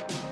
making you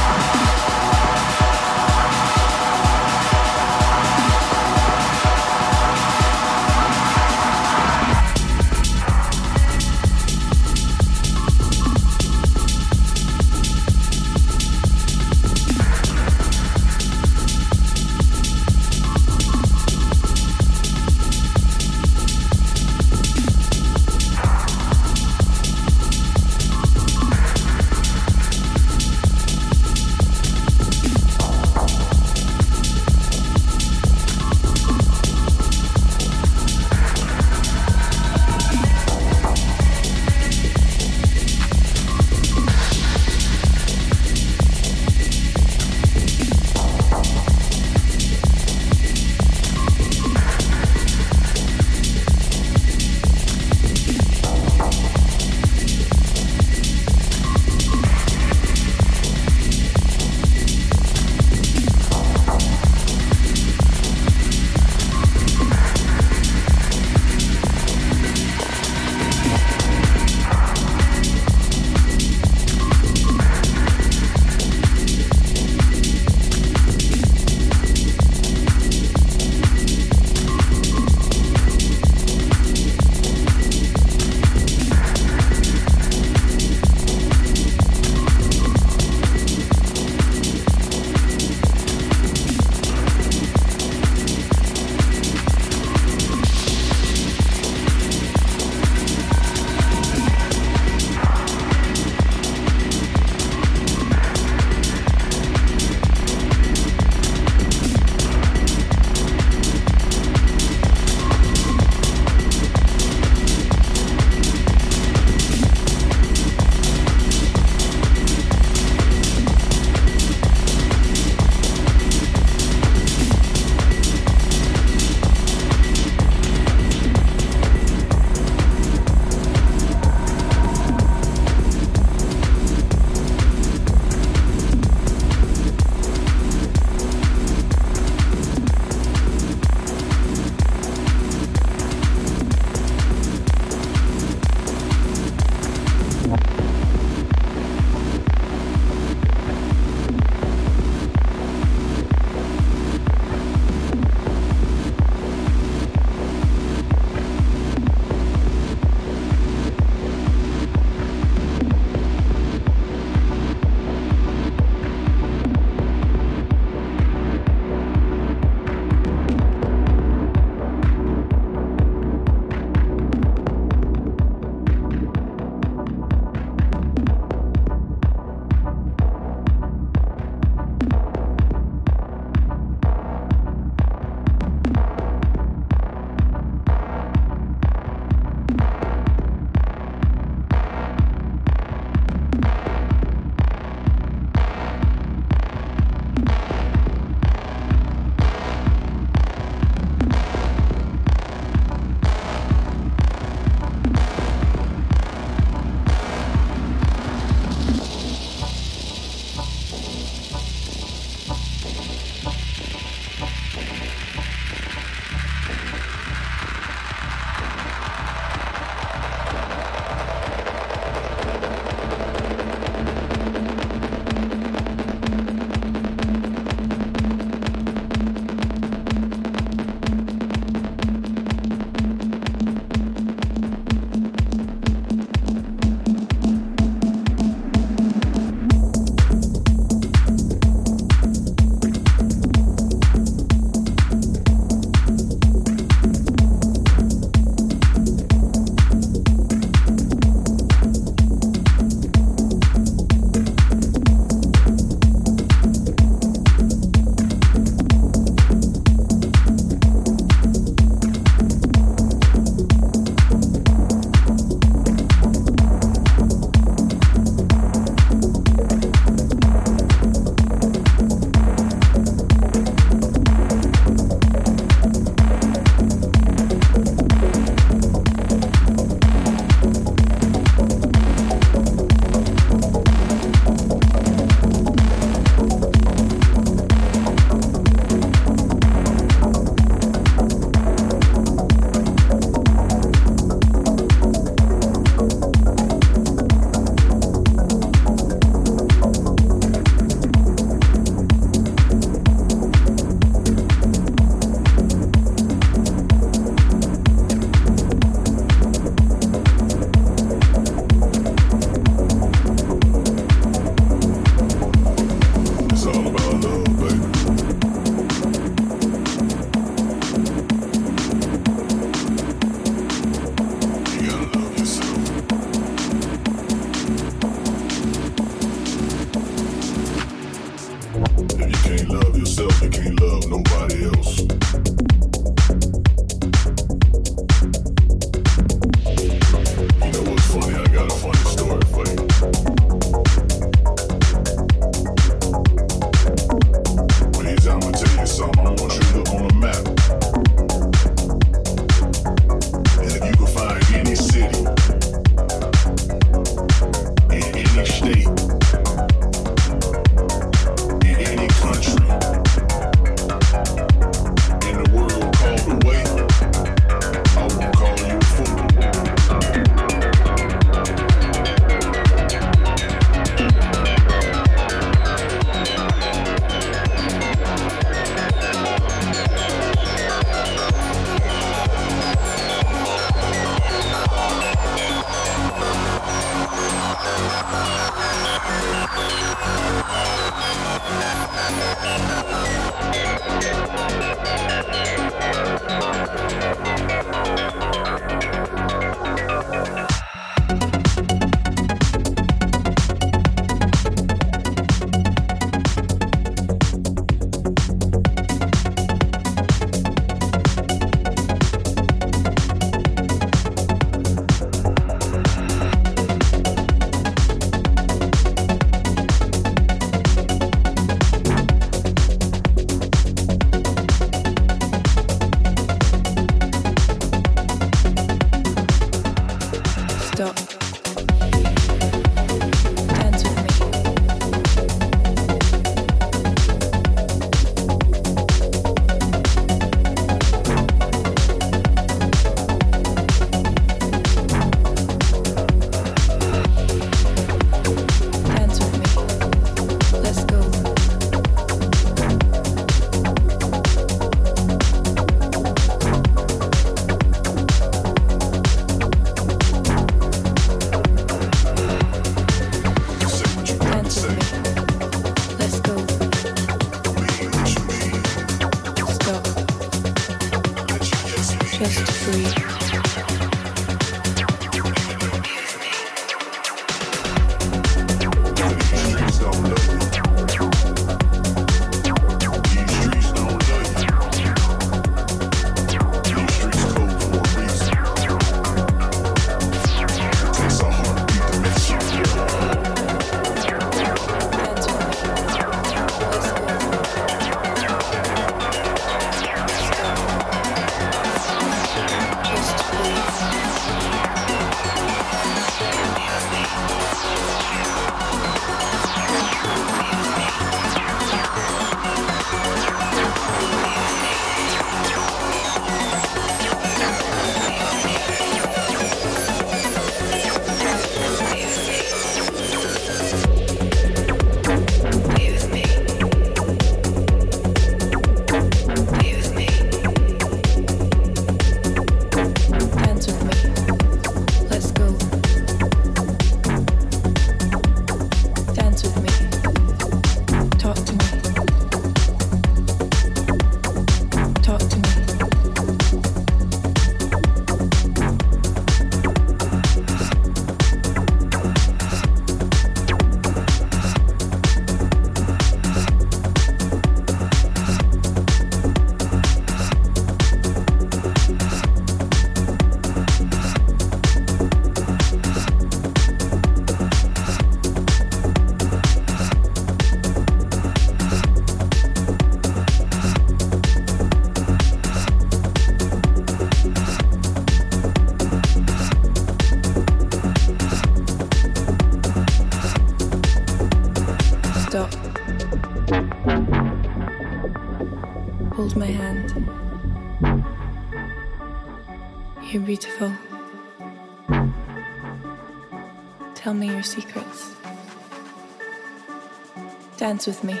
Dance with me.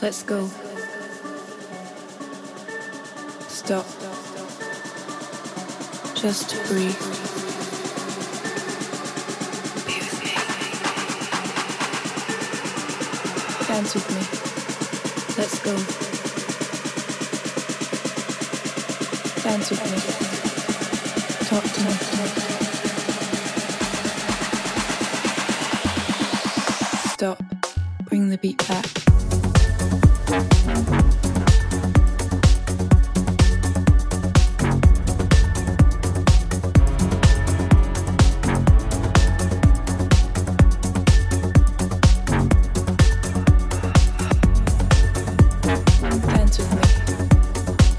Let's go. Stop. Just breathe. Dance with me. Let's go. Stop. Bring the beat back.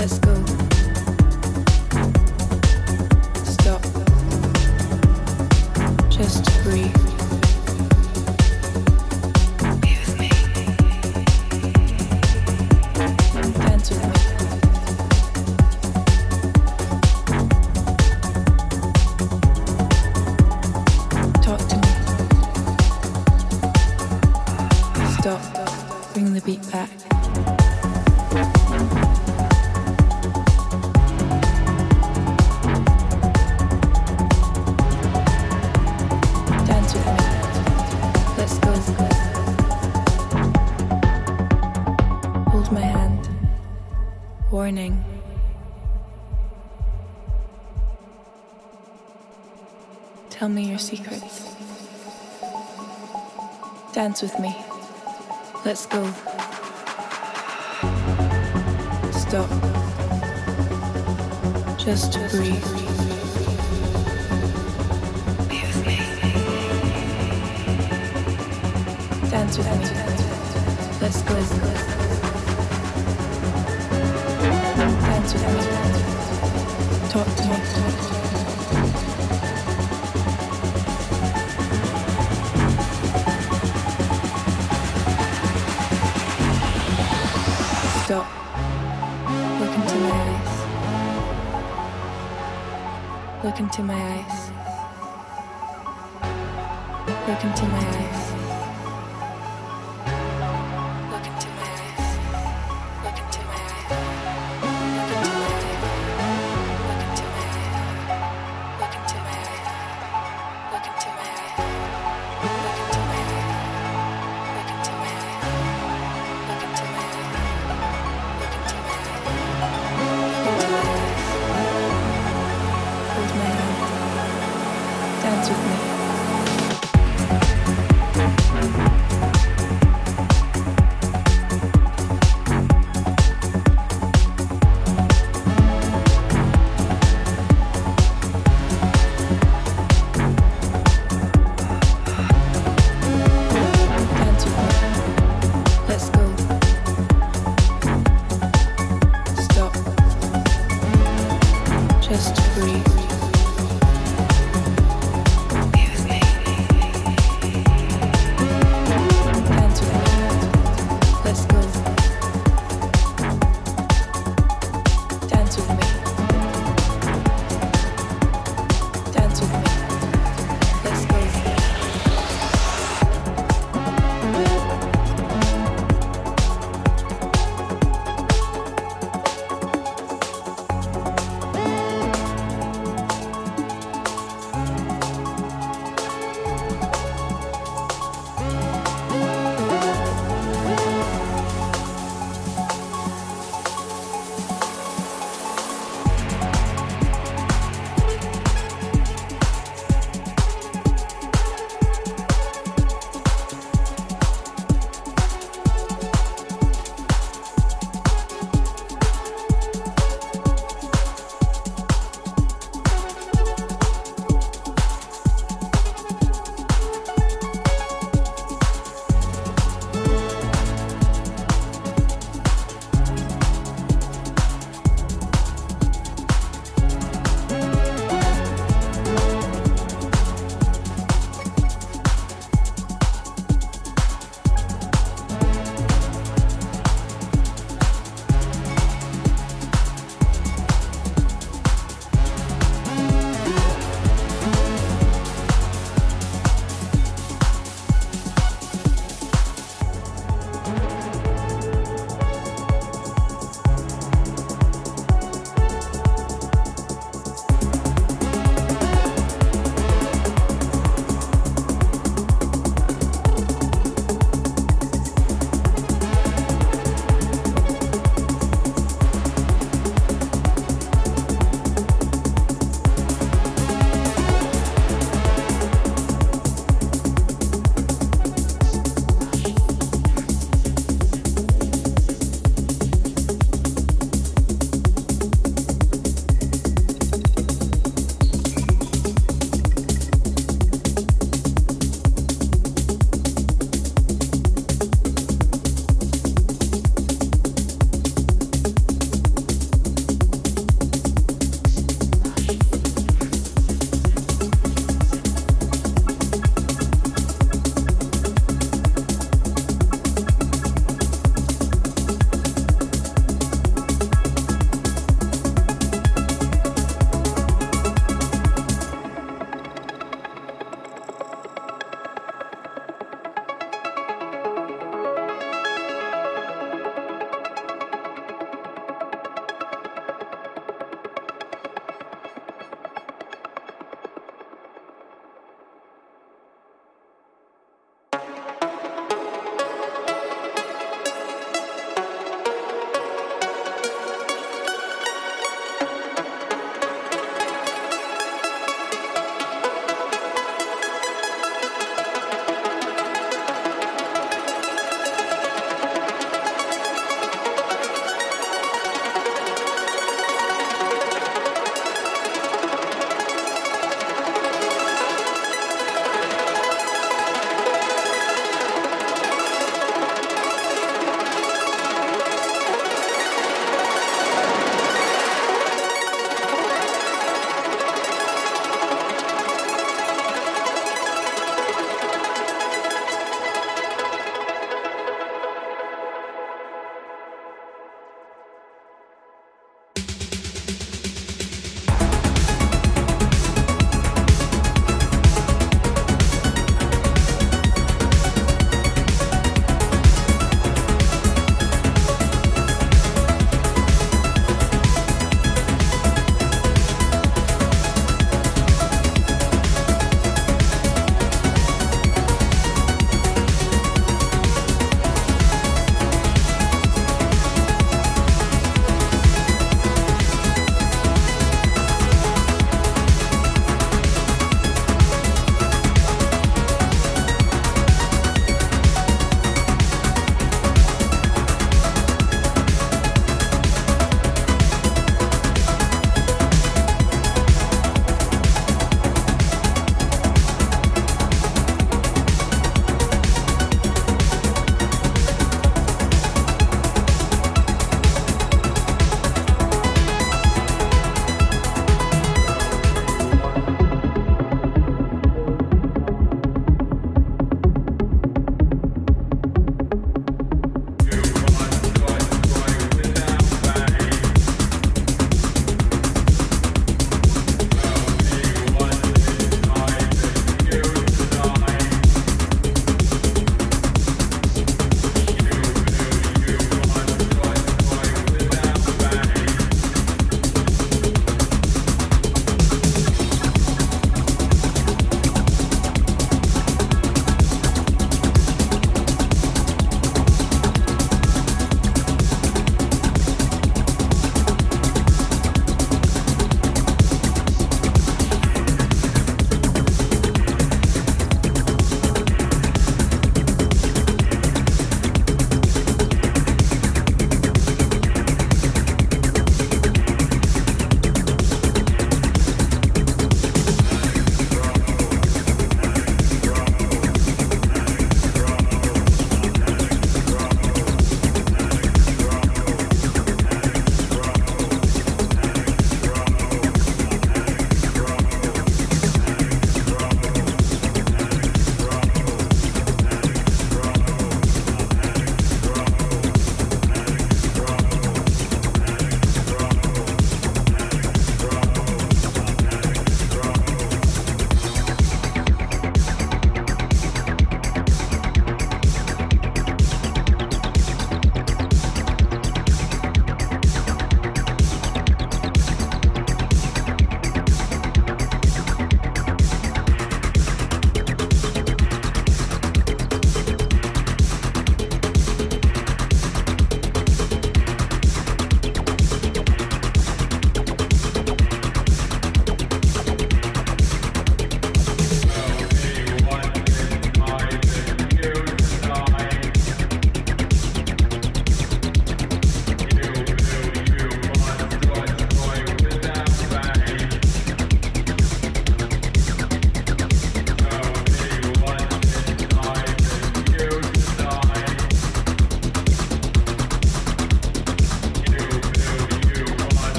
secrets. Dance with me. Let's go. Stop. Just breathe.